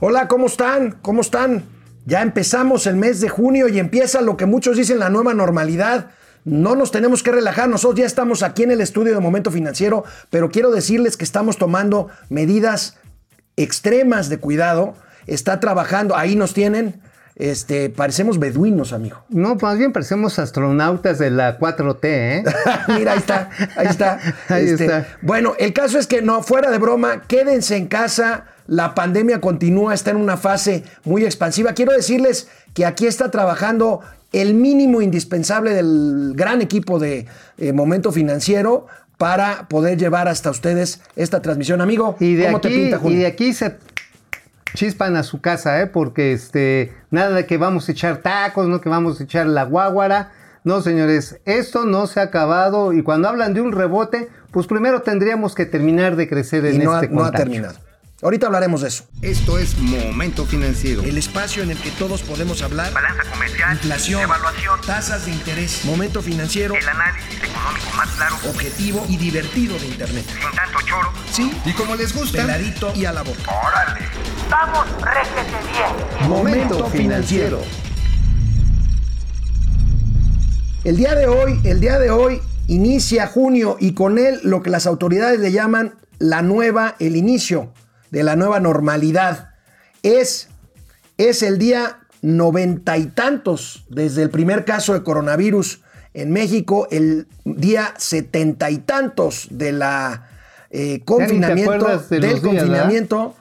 Hola, ¿cómo están? ¿Cómo están? Ya empezamos el mes de junio y empieza lo que muchos dicen la nueva normalidad. No nos tenemos que relajar, nosotros ya estamos aquí en el estudio de Momento Financiero, pero quiero decirles que estamos tomando medidas extremas de cuidado. Está trabajando, ahí nos tienen, este, parecemos beduinos, amigo. No, más bien parecemos astronautas de la 4T, ¿eh? Mira, ahí está, ahí está. Ahí Este, está. Bueno, el caso es que no, fuera de broma, quédense en casa. La pandemia continúa, está en una fase muy expansiva. Quiero decirles que aquí está trabajando el mínimo indispensable del gran equipo de eh, Momento Financiero para poder llevar hasta ustedes esta transmisión. Amigo, Y de, ¿cómo aquí, te pinta, y de aquí se chispan a su casa, ¿eh? Porque este, nada de que vamos a echar tacos, no que vamos a echar la guaguara. No, señores, esto no se ha acabado y cuando hablan de un rebote, pues primero tendríamos que terminar de crecer en no, ha, este no ha terminado. Ahorita hablaremos de eso. Esto es Momento Financiero. El espacio en el que todos podemos hablar. Balanza comercial, Inflación, evaluación, tasas de interés, momento financiero, el análisis económico más claro, objetivo y divertido de Internet. sin tanto choro. Sí, Y como les gusta, peladito y a la boca. ¡Órale! ¡Vamos, réjete bien! Momento financiero. El día de hoy, el día de hoy inicia junio y con él lo que las autoridades le llaman la nueva, el inicio de la nueva normalidad. Es, es el día noventa y tantos desde el primer caso de coronavirus en México, el día setenta y tantos de la eh, confinamiento, de del días, ¿verdad? confinamiento.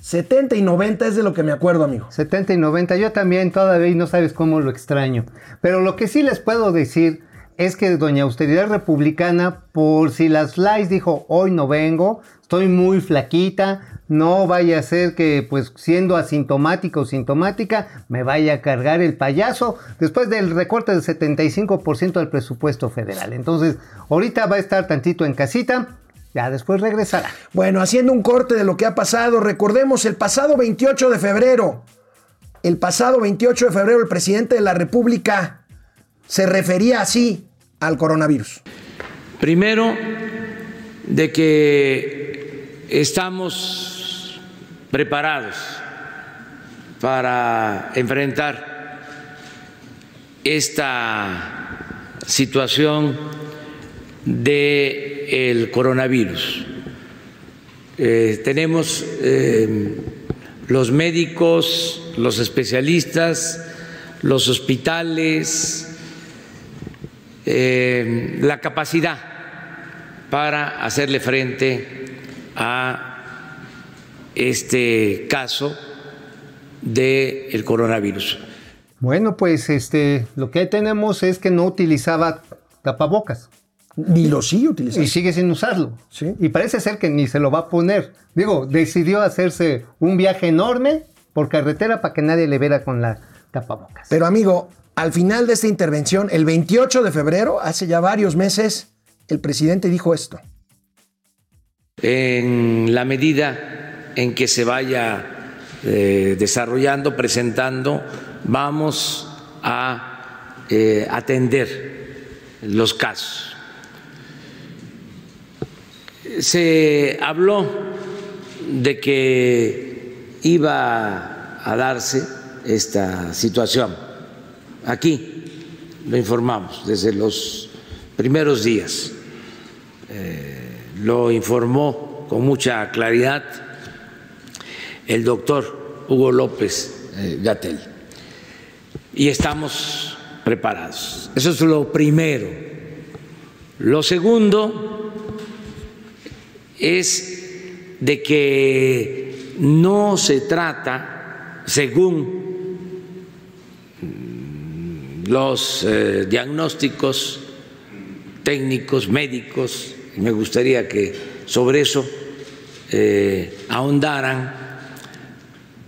70 y 90 es de lo que me acuerdo, amigo. 70 y 90, yo también todavía no sabes cómo lo extraño. Pero lo que sí les puedo decir es que Doña Austeridad Republicana, por si las likes dijo, hoy no vengo, estoy muy flaquita, no vaya a ser que pues siendo asintomático o sintomática me vaya a cargar el payaso después del recorte del 75% del presupuesto federal. Entonces, ahorita va a estar tantito en casita, ya después regresará. Bueno, haciendo un corte de lo que ha pasado, recordemos el pasado 28 de febrero, el pasado 28 de febrero el presidente de la República se refería así al coronavirus. Primero, de que estamos preparados para enfrentar esta situación del coronavirus. Eh, tenemos eh, los médicos, los especialistas, los hospitales, eh, la capacidad para hacerle frente a este caso del coronavirus. Bueno, pues este, lo que tenemos es que no utilizaba tapabocas. Ni lo sigue Y utilizando. sigue sin usarlo. Sí. Y parece ser que ni se lo va a poner. Digo, decidió hacerse un viaje enorme por carretera para que nadie le viera con la tapabocas. Pero amigo, al final de esta intervención, el 28 de febrero, hace ya varios meses, el presidente dijo esto. En la medida en que se vaya eh, desarrollando, presentando, vamos a eh, atender los casos. Se habló de que iba a darse esta situación. Aquí lo informamos desde los primeros días. Eh, lo informó con mucha claridad el doctor Hugo López eh, Gatel. Y estamos preparados. Eso es lo primero. Lo segundo es de que no se trata, según los eh, diagnósticos técnicos, médicos, me gustaría que sobre eso eh, ahondaran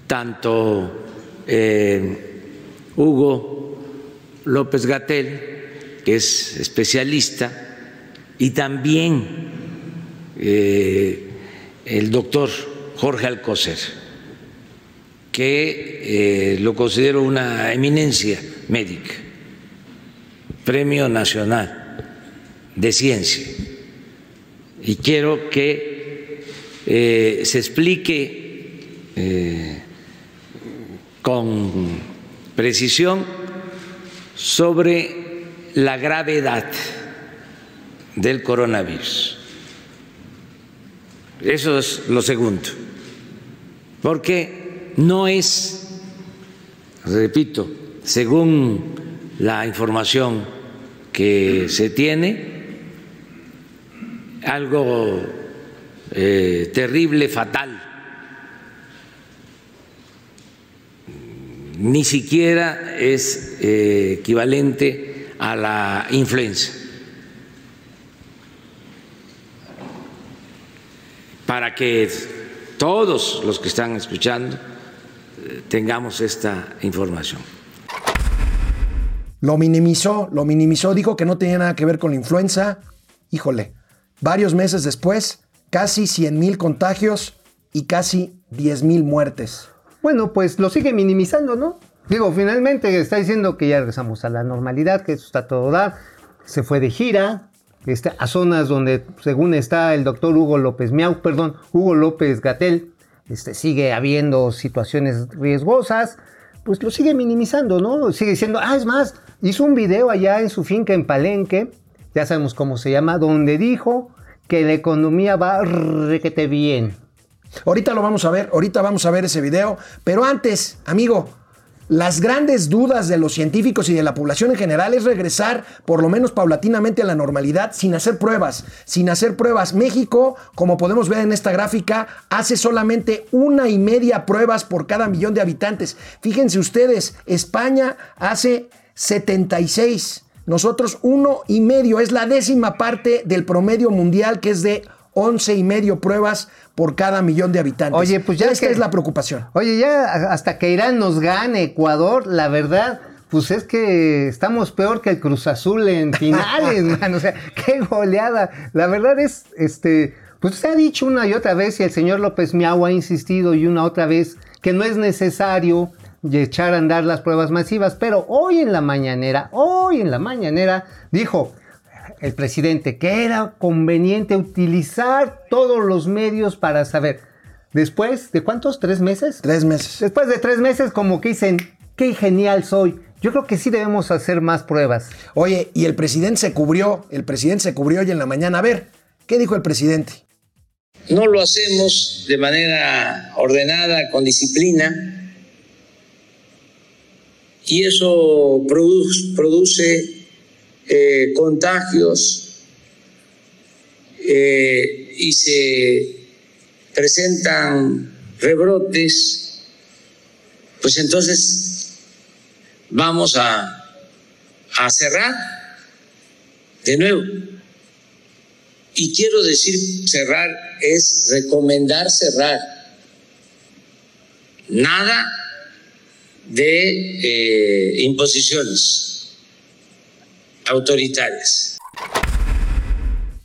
tanto eh, Hugo López Gatel, que es especialista, y también el doctor Jorge Alcocer, que lo considero una eminencia médica, Premio Nacional de Ciencia. Y quiero que eh, se explique eh, con precisión sobre la gravedad del coronavirus. Eso es lo segundo, porque no es, repito, según la información que se tiene, algo eh, terrible, fatal. Ni siquiera es eh, equivalente a la influenza. Para que todos los que están escuchando eh, tengamos esta información. Lo minimizó, lo minimizó, dijo que no tenía nada que ver con la influenza. Híjole, varios meses después, casi 100 mil contagios y casi 10 mil muertes. Bueno, pues lo sigue minimizando, ¿no? Digo, finalmente está diciendo que ya regresamos a la normalidad, que eso está todo dar. Se fue de gira este, a zonas donde, según está el doctor Hugo López Miau, perdón, Hugo López Gatel, este, sigue habiendo situaciones riesgosas. Pues lo sigue minimizando, ¿no? Sigue diciendo, ah, es más, hizo un video allá en su finca en Palenque, ya sabemos cómo se llama, donde dijo que la economía va requete bien. Ahorita lo vamos a ver, ahorita vamos a ver ese video, pero antes, amigo, las grandes dudas de los científicos y de la población en general es regresar por lo menos paulatinamente a la normalidad sin hacer pruebas, sin hacer pruebas. México, como podemos ver en esta gráfica, hace solamente una y media pruebas por cada millón de habitantes. Fíjense ustedes, España hace 76. Nosotros uno y medio, es la décima parte del promedio mundial que es de 11 y medio pruebas por cada millón de habitantes. Oye, pues ya Esta que- es la preocupación. Oye, ya hasta que Irán nos gane Ecuador, la verdad, pues es que estamos peor que el Cruz Azul en finales, man. O sea, qué goleada. La verdad es, este, pues se ha dicho una y otra vez, y el señor López Miau ha insistido y una otra vez, que no es necesario echar a andar las pruebas masivas, pero hoy en la mañanera, hoy en la mañanera, dijo el presidente que era conveniente utilizar todos los medios para saber. Después de cuántos, tres meses, Tres meses. Después de tres meses, como que dicen, qué genial soy. Yo creo que sí debemos hacer más pruebas. Oye, y el presidente se cubrió, el presidente se cubrió hoy en la mañana. A ver, ¿qué dijo el presidente? No lo hacemos de manera ordenada, con disciplina, y eso produce, produce eh, contagios eh, y se presentan rebrotes, pues entonces vamos a, a cerrar de nuevo. Y quiero decir cerrar es recomendar cerrar. Nada de eh, imposiciones autoritarias.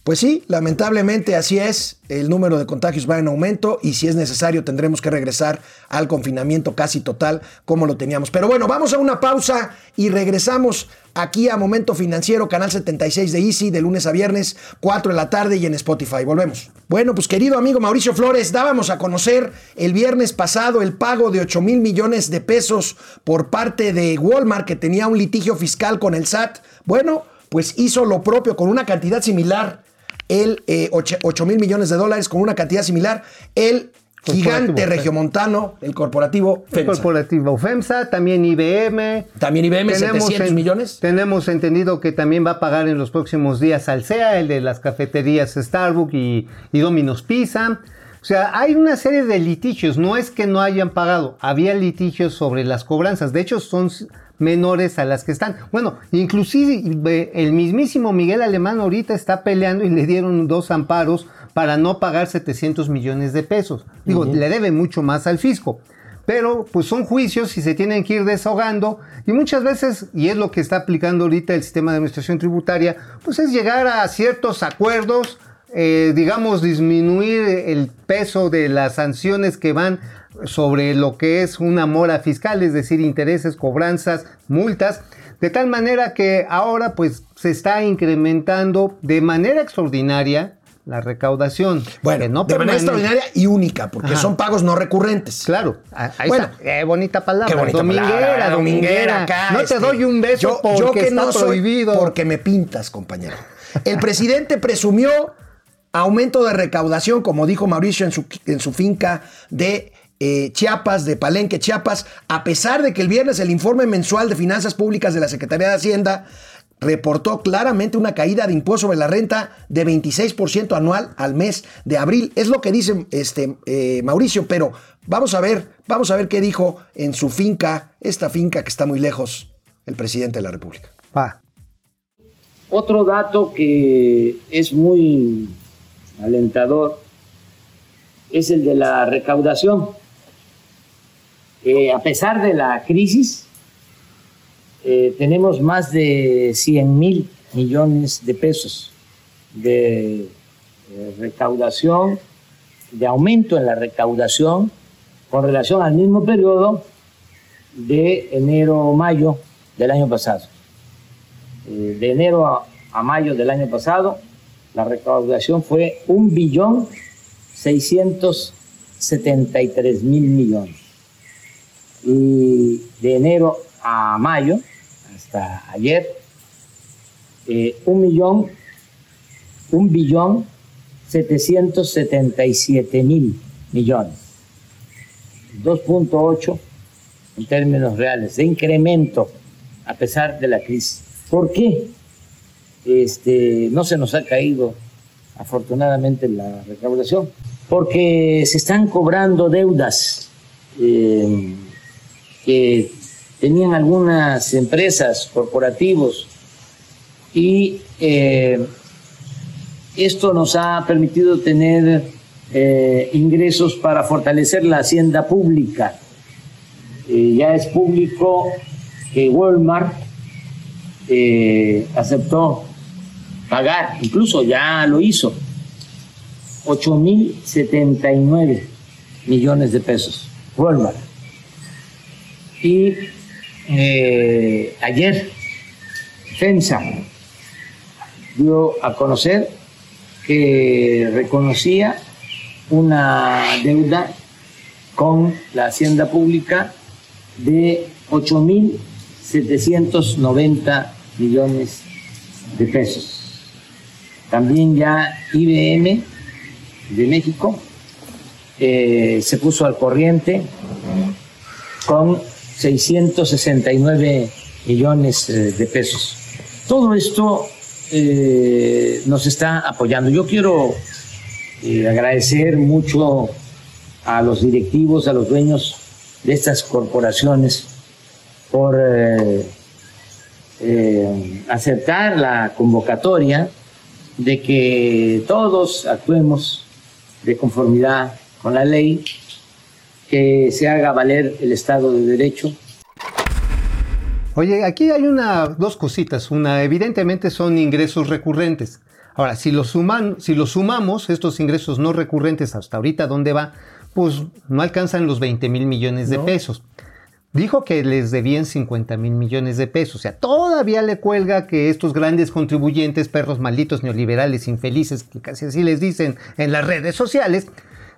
Pues sí, lamentablemente así es. El número de contagios va en aumento y si es necesario tendremos que regresar al confinamiento casi total como lo teníamos. Pero bueno, vamos a una pausa y regresamos aquí a Momento Financiero, canal 76 de Easy, de lunes a viernes, 4 de la tarde y en Spotify. Volvemos. Bueno, pues querido amigo Mauricio Flores, dábamos a conocer el viernes pasado el pago de 8 mil millones de pesos por parte de Walmart que tenía un litigio fiscal con el SAT. Bueno, pues hizo lo propio con una cantidad similar el eh, 8 mil millones de dólares con una cantidad similar, el gigante regiomontano, el corporativo El FEMSA. corporativo FEMSA, también IBM. También IBM, 700 en- millones. Tenemos entendido que también va a pagar en los próximos días Alsea, el de las cafeterías Starbucks y, y Domino's Pizza. O sea, hay una serie de litigios. No es que no hayan pagado. Había litigios sobre las cobranzas. De hecho, son menores a las que están. Bueno, inclusive el mismísimo Miguel Alemán ahorita está peleando y le dieron dos amparos para no pagar 700 millones de pesos. Digo, le debe mucho más al fisco. Pero pues son juicios y se tienen que ir desahogando y muchas veces, y es lo que está aplicando ahorita el sistema de administración tributaria, pues es llegar a ciertos acuerdos, eh, digamos, disminuir el peso de las sanciones que van sobre lo que es una mora fiscal, es decir, intereses, cobranzas, multas, de tal manera que ahora pues se está incrementando de manera extraordinaria, la recaudación. Bueno, no de manera extraordinaria y única, porque Ajá. son pagos no recurrentes. Claro, ahí Bueno, está. Qué bonita palabra. Qué bonita dominguera, palabra, dominguera. acá, no este, te doy un beso yo- porque yo que está no soy prohibido. Porque me pintas, compañero. El presidente presumió aumento de recaudación, como dijo Mauricio en su, en su finca de eh, Chiapas, de Palenque, Chiapas, a pesar de que el viernes el informe mensual de finanzas públicas de la Secretaría de Hacienda reportó claramente una caída de impuesto sobre la renta de 26% anual al mes de abril. Es lo que dice este, eh, Mauricio, pero vamos a ver, vamos a ver qué dijo en su finca, esta finca que está muy lejos, el presidente de la República. Pa. Otro dato que es muy alentador es el de la recaudación. Eh, a pesar de la crisis, eh, tenemos más de 100 mil millones de pesos de eh, recaudación, de aumento en la recaudación con relación al mismo periodo de enero-mayo del año pasado. De enero a, a mayo del año pasado, la recaudación fue un billón 673 mil millones. Y de enero a mayo, hasta ayer, eh, un millón, un billón 777 mil millones. 2.8 en términos reales de incremento a pesar de la crisis. ¿Por qué? Este, no se nos ha caído afortunadamente la recaudación, porque se están cobrando deudas eh, que tenían algunas empresas, corporativos, y eh, esto nos ha permitido tener eh, ingresos para fortalecer la hacienda pública. Eh, ya es público que Walmart eh, aceptó pagar, incluso ya lo hizo, 8.079 millones de pesos. Walmart. Y eh, ayer FEMSA dio a conocer que reconocía una deuda con la hacienda pública de 8.790 millones de pesos. También ya IBM de México eh, se puso al corriente con 669 millones eh, de pesos. Todo esto eh, nos está apoyando. Yo quiero agradecer mucho a los directivos, a los dueños de estas corporaciones por aceptar la convocatoria de que todos actuemos de conformidad con la ley, que se haga valer el Estado de Derecho, Oye, aquí hay una, dos cositas. Una, evidentemente son ingresos recurrentes. Ahora, si los, suman, si los sumamos, estos ingresos no recurrentes hasta ahorita, ¿dónde va? Pues no alcanzan los 20 mil millones de pesos. Dijo que les debían 50 mil millones de pesos. O sea, todavía le cuelga que estos grandes contribuyentes, perros malditos, neoliberales, infelices, que casi así les dicen en las redes sociales,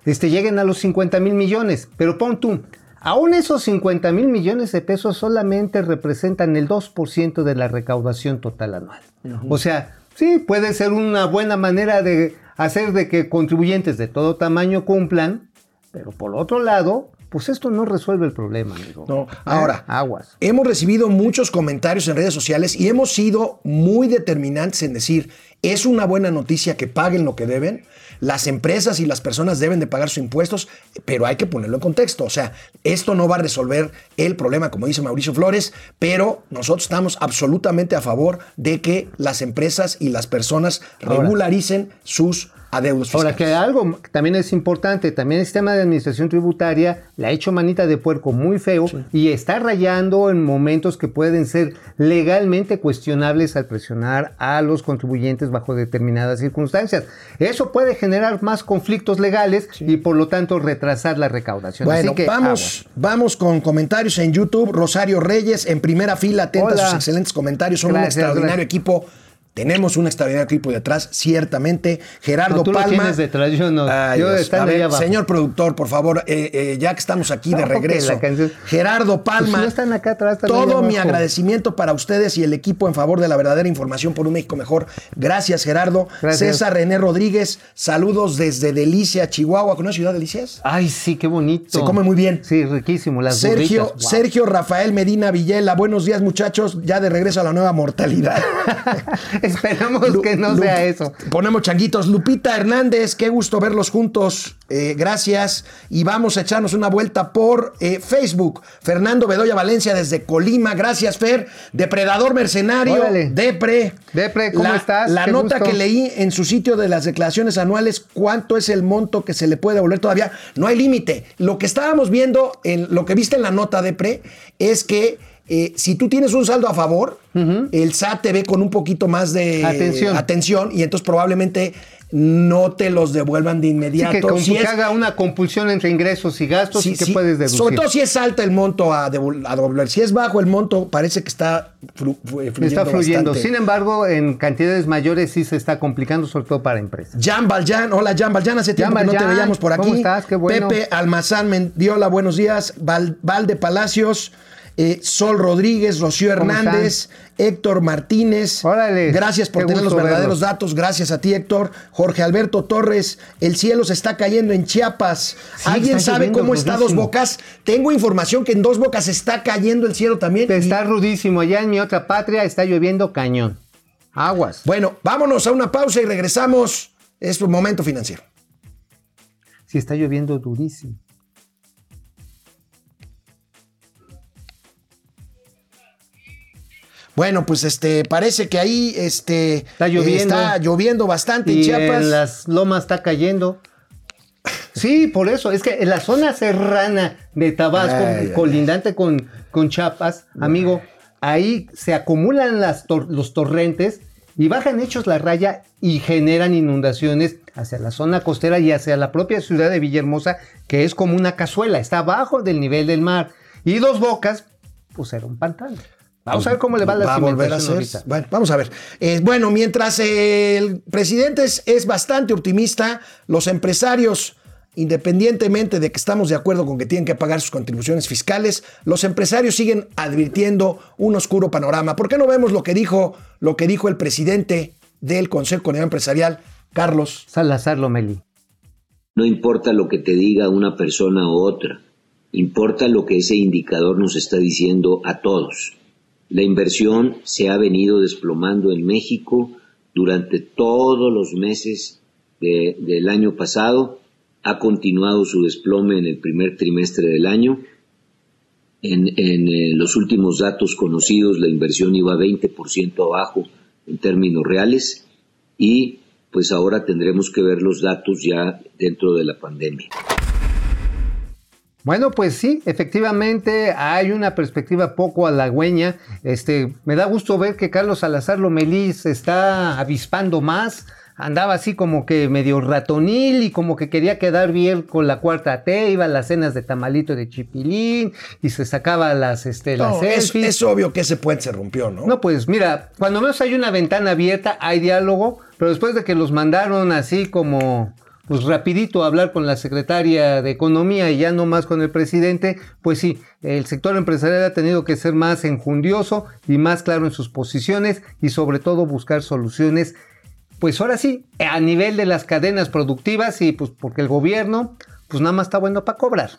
este, lleguen a los 50 mil millones. Pero pon tú, aún esos 50 mil millones de pesos solamente representan el 2% de la recaudación total anual. O sea, sí, puede ser una buena manera de hacer de que contribuyentes de todo tamaño cumplan, pero por otro lado, pues esto no resuelve el problema, amigo. No. Ahora, aguas. hemos recibido muchos comentarios en redes sociales y hemos sido muy determinantes en decir, es una buena noticia que paguen lo que deben. Las empresas y las personas deben de pagar sus impuestos, pero hay que ponerlo en contexto. O sea, esto no va a resolver el problema, como dice Mauricio Flores, pero nosotros estamos absolutamente a favor de que las empresas y las personas Ahora. regularicen sus adeudos Ahora, fiscales. que algo también es importante, también el sistema de administración tributaria le ha hecho manita de puerco muy feo y está rayando en momentos que pueden ser legalmente cuestionables al presionar a los contribuyentes bajo determinadas circunstancias. Eso puede generar más conflictos legales y por lo tanto retrasar la recaudación. Bueno, Así que, vamos, vamos con comentarios en YouTube. Rosario Reyes, en primera fila, atenta a sus excelentes comentarios. Son un extraordinario gracias. equipo. Tenemos un extraordinario equipo detrás, ciertamente. Gerardo No, tú lo Palma. tienes detrás, yo no. Ay, Yo A ver. Señor productor, por favor, eh, eh, ya que estamos aquí de regreso. Gerardo Palma. Pues no están acá atrás, están todo mi agradecimiento para ustedes y el equipo en favor de la verdadera información por un México mejor. Gracias, Gerardo. Gracias. César René Rodríguez, saludos desde Delicia, Chihuahua. ¿Conoce Ciudad Delicias? Ay, sí, qué bonito. Se come muy bien. Sí, riquísimo. Las Sergio, burritas, wow. Sergio Rafael Medina Villela, buenos días muchachos, ya de regreso a la nueva mortalidad. Esperamos Lu- que no Lu- sea eso. Ponemos changuitos. Lupita Hernández, qué gusto verlos juntos. Eh, gracias. Y vamos a echarnos una vuelta por eh, Facebook. Fernando Bedoya Valencia desde Colima. Gracias, Fer. Depredador Mercenario. Órale. Depre. Depre, ¿cómo La- estás? La Qué nota gusto. que leí en su sitio de las declaraciones anuales, ¿cuánto es el monto que se le puede devolver todavía? No hay límite. Lo que estábamos viendo, en lo que viste en la nota, Depre, es que eh, si tú tienes un saldo a favor, el SAT te ve con un poquito más de Atención. atención y entonces probablemente no te los devuelvan de Sí, inmediato. que, como Si que es- haga una compulsión entre ingresos y gastos y que puedes deducir. Sobre todo si es alto el monto a, a devolver. Si es bajo el monto, parece que está flu- flu- fluyendo. Está fluyendo. bastante. Sin embargo, en cantidades mayores sí se está complicando, sobre todo para empresas. Jan Valjan, hola Jan Valjan, hace tiempo Jan que no te veíamos por aquí. ¿cómo estás? Qué bueno. Pepe Almazán Mendiola, buenos días. Val, Valde Palacios, eh, Sol Rodríguez, Rocío ¿Cómo Hernández, Héctor Martínez. Órale, Gracias por tener los verdaderos verlos. datos. Gracias a ti, Héctor. Jorge Alberto Torres, el cielo se está cayendo en Chiapas. Sí, ¿Alguien sabe cómo está Dos. Bocas? Tengo información que en Dos Bocas está cayendo el cielo también. Está rudísimo. Allá en mi otra patria está lloviendo cañón. Aguas. Bueno, vámonos a una pausa y regresamos. Es un momento financiero. Sí, está lloviendo durísimo. Bueno, pues este parece que ahí este Está lloviendo. está lloviendo bastante en Y Chiapas. en las lomas está cayendo. Sí, por eso. Es que en la zona serrana de Tabasco, Ay, ay, colindante con, con Chiapas, amigo, ahí se acumulan las tor- los torrentes y bajan hechos la raya y generan inundaciones hacia la zona costera y hacia la propia ciudad de Villahermosa, que es como una cazuela, está abajo del nivel del mar. Y dos bocas, pues era un pantano. Vamos a ver cómo le va la Va a volver a ahorita. Bueno, vamos a ver. Eh, bueno, mientras el presidente es, es bastante optimista, los empresarios, independientemente de que estamos de acuerdo con que tienen que pagar sus contribuciones fiscales, los empresarios siguen advirtiendo un oscuro panorama. ¿Por qué no vemos lo que dijo, lo que dijo el presidente del Consejo Coordinador Empresarial, Carlos? Salazar Lomeli. No importa lo que te diga una persona u otra, importa lo que ese indicador nos está diciendo a todos. La inversión se ha venido desplomando en México durante todos los meses de- del año pasado, ha continuado su desplome en el primer trimestre del año. En, en, eh, los últimos datos conocidos, la inversión iba 20% abajo en términos reales y pues ahora tendremos que ver los datos ya dentro de la pandemia. Bueno, pues sí, efectivamente hay una perspectiva poco halagüeña. Este, me da gusto ver que Carlos Salazar Lomelí se está avispando más. Andaba así como que medio ratonil y como que quería quedar bien con la cuarta T, iba a las cenas de tamalito de chipilín y se sacaba las, este, las No, es, selfies. es obvio que ese puente se rompió, ¿no? No, pues mira, cuando menos hay una ventana abierta, hay diálogo, pero después de que los mandaron así como, pues rapidito hablar con la secretaria de Economía y ya no más con el presidente, pues sí, el sector empresarial ha tenido que ser más enjundioso y más claro en sus posiciones y sobre todo buscar soluciones, pues ahora sí, a nivel de las cadenas productivas y pues porque el gobierno, pues nada más está bueno para cobrar.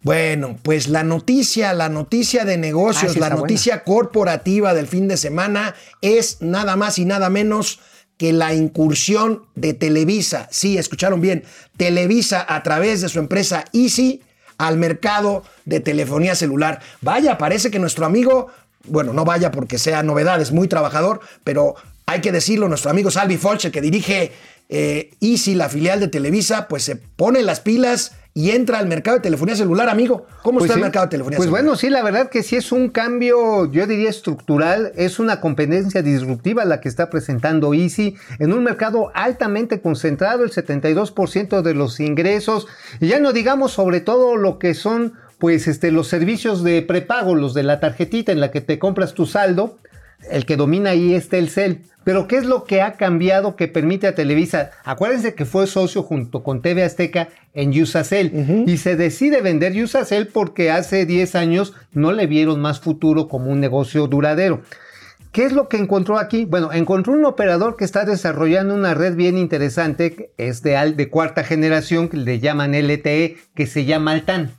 Bueno, pues la noticia, la noticia de negocios, Ah, sí la noticia corporativa del fin de semana es nada más y nada menos que la incursión de Televisa. Sí, escucharon bien, Televisa a través de su empresa Easy al mercado de telefonía celular. Vaya, parece que nuestro amigo, bueno, no vaya porque sea novedad, es muy trabajador, pero hay que decirlo, nuestro amigo Salvi Folch, el que dirige eh, Easy, la filial de Televisa, pues se pone las pilas y entra al mercado de telefonía celular, amigo. ¿Cómo Pues está sí. el mercado de telefonía Pues celular? bueno, sí, la verdad que sí es un cambio, yo diría estructural, es una competencia disruptiva la que está presentando Easy en un mercado altamente concentrado, el 72% de los ingresos, y ya no digamos sobre todo lo que son pues este los servicios de prepago, los de la tarjetita en la que te compras tu saldo. El que domina ahí es Telcel. Pero ¿qué es lo que ha cambiado que permite a Televisa? Acuérdense que fue socio junto con TV Azteca en Usacell y se decide vender Usacell porque hace 10 años no le vieron más futuro como un negocio duradero. ¿Qué es lo que encontró aquí? Bueno, encontró un operador que está desarrollando una red bien interesante, que es de, cuarta generación, que le llaman LTE, que se llama Altan.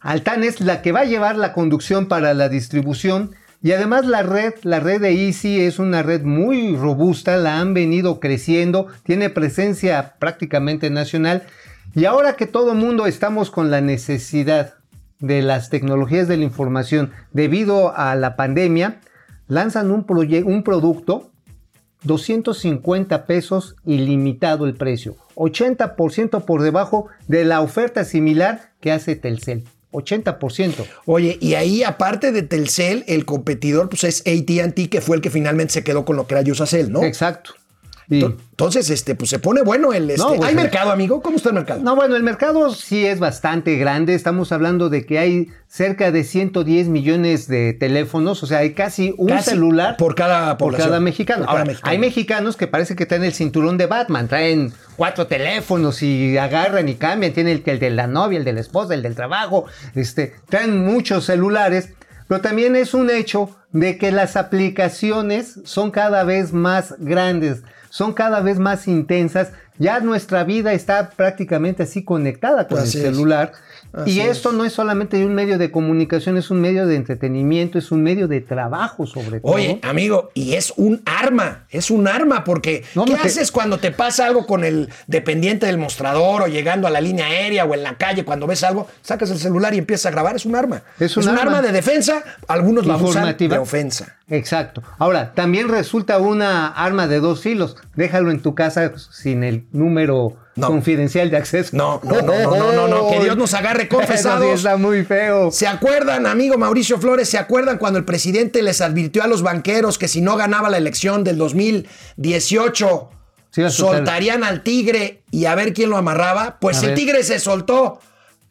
Altan es la que va a llevar la conducción para la distribución y además la red, la red de Easy es una red muy robusta, la han venido creciendo, tiene presencia prácticamente nacional y ahora que todo mundo estamos con la necesidad de las tecnologías de la información debido a la pandemia, lanzan un, un producto 250 pesos ilimitado el precio, 80% por debajo de la oferta similar que hace Telcel. 80%. Oye, y ahí aparte de Telcel, el competidor pues es AT&T, que fue el que finalmente se quedó con lo que era Usacell, ¿no? Exacto. Entonces, este, pues se pone bueno el... Este, No, pues, ¿Hay mercado, amigo? ¿Cómo está el mercado? No, bueno, el mercado sí es bastante grande. Estamos hablando de que hay cerca de 110 millones de teléfonos, o sea, hay casi un Casi celular por cada por cada mexicano. Ahora, mexicano. hay mexicanos que parece que traen el cinturón de Batman, traen cuatro teléfonos y agarran y cambian, tienen el, el de la novia, el de la esposa, el del trabajo, este, traen muchos celulares, pero también es un hecho de que las aplicaciones son cada vez más grandes, son cada vez más intensas. Ya nuestra vida está prácticamente así conectada con Así el celular. Y es. esto no es solamente un medio de comunicación, es un medio de entretenimiento, es un medio de trabajo sobre todo. Oye, amigo, y es un arma, es un arma, porque No, ¿qué haces cuando te pasa algo con el dependiente del mostrador o llegando a la línea aérea o en la calle, cuando ves algo, sacas el celular y empiezas a grabar? Es un arma. Es un arma. de defensa, algunos la usan de ofensa. Exacto. Ahora, también resulta una arma de dos filos. Déjalo en tu casa sin el número No. confidencial de acceso. No, no, no, no, no, no, no, que Dios nos agarre confesados. Sí está muy feo. ¿Se acuerdan, amigo Mauricio Flores? ¿Se acuerdan cuando el presidente les advirtió a los banqueros que si no ganaba la elección del 2018 Sí, soltarían al tigre y a ver quién lo amarraba? Pues A el ver. tigre se soltó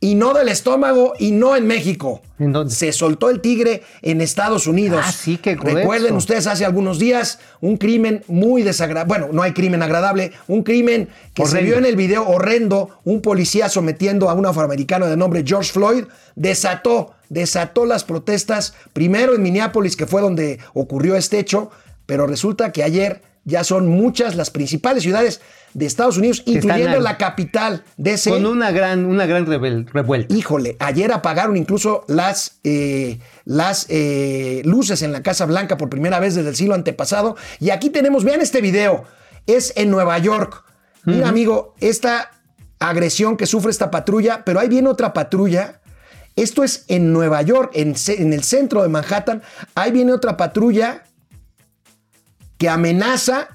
y no del estómago y no en México. ¿En dónde? Se soltó el tigre en Estados Unidos. Ah, sí, qué grueso. Recuerden ustedes hace algunos días un crimen muy desagradable. Bueno, no hay crimen agradable, un crimen que se vio en el video horrendo, un policía sometiendo a un afroamericano de nombre George Floyd, desató, desató las protestas, primero en Minneapolis, que fue donde ocurrió este hecho, pero resulta que ayer ya son muchas las principales ciudades de Estados Unidos, Que incluyendo la capital de ese... Con una gran, una gran rebel- revuelta. Híjole, ayer apagaron incluso las, eh, las eh, luces en la Casa Blanca por primera vez desde el siglo antepasado. Y aquí tenemos, vean este video, es en Nueva York. Mira, amigo, esta agresión que sufre esta patrulla, pero ahí viene otra patrulla. Esto es en Nueva York, en, en el centro de Manhattan. Ahí viene otra patrulla que amenaza,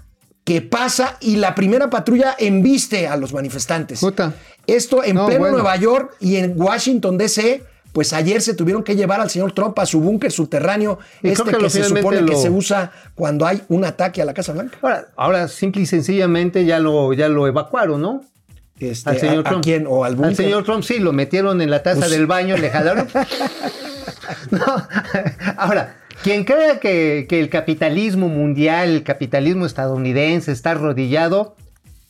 que pasa y la primera patrulla embiste a los manifestantes. Puta. Esto en No, pleno bueno. Nueva York y en Washington DC, pues ayer se tuvieron que llevar al señor Trump a su búnker subterráneo, Y este que se supone que se usa cuando hay un ataque a la Casa Blanca. Ahora, ahora simple y sencillamente ya lo, ya lo evacuaron, ¿no? Este, Al señor a, a Trump. quién? O al señor Trump sí, lo metieron en la taza Pues- del baño, le jalaron. No, Ahora, quien crea que, que el capitalismo mundial, el capitalismo estadounidense está arrodillado,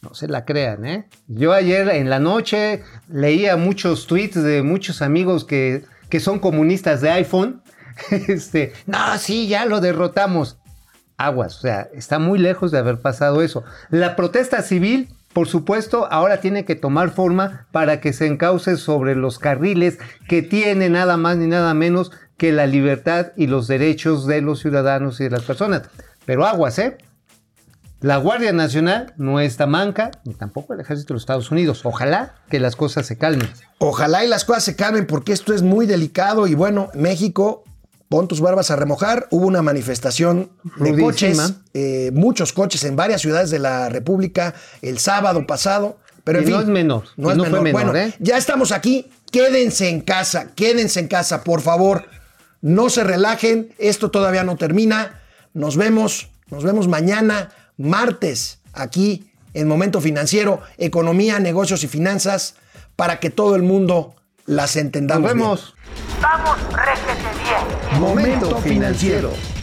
no se la crean, ¿eh? Yo ayer en la noche leía muchos tweets de muchos amigos que, que son comunistas de iPhone. Este, no, sí, ya lo derrotamos. Aguas, o sea, está muy lejos de haber pasado eso. La protesta civil, por supuesto, ahora tiene que tomar forma para que se encauce sobre los carriles que tiene nada más ni nada menos que la libertad y los derechos de los ciudadanos y de las personas. Pero aguas, ¿eh? La Guardia Nacional no está manca, ni tampoco el Ejército de los Estados Unidos. Ojalá que las cosas se calmen. Ojalá y las cosas se calmen porque esto es muy delicado y bueno, México, pon tus barbas a remojar. Hubo una manifestación de Rudísima. coches, eh, muchos coches en varias ciudades de la República el sábado pasado. Pero en Y fin, no es menor, No es no fue menor. menor, bueno, ¿eh? ya estamos aquí. Quédense en casa, quédense en casa, por favor. No se relajen, esto todavía no termina. Nos vemos, nos vemos mañana, martes, aquí en Momento Financiero, Economía, Negocios y Finanzas, para que todo el mundo las entendamos. Nos bien. vemos. Vamos, réjete bien. Momento Financiero.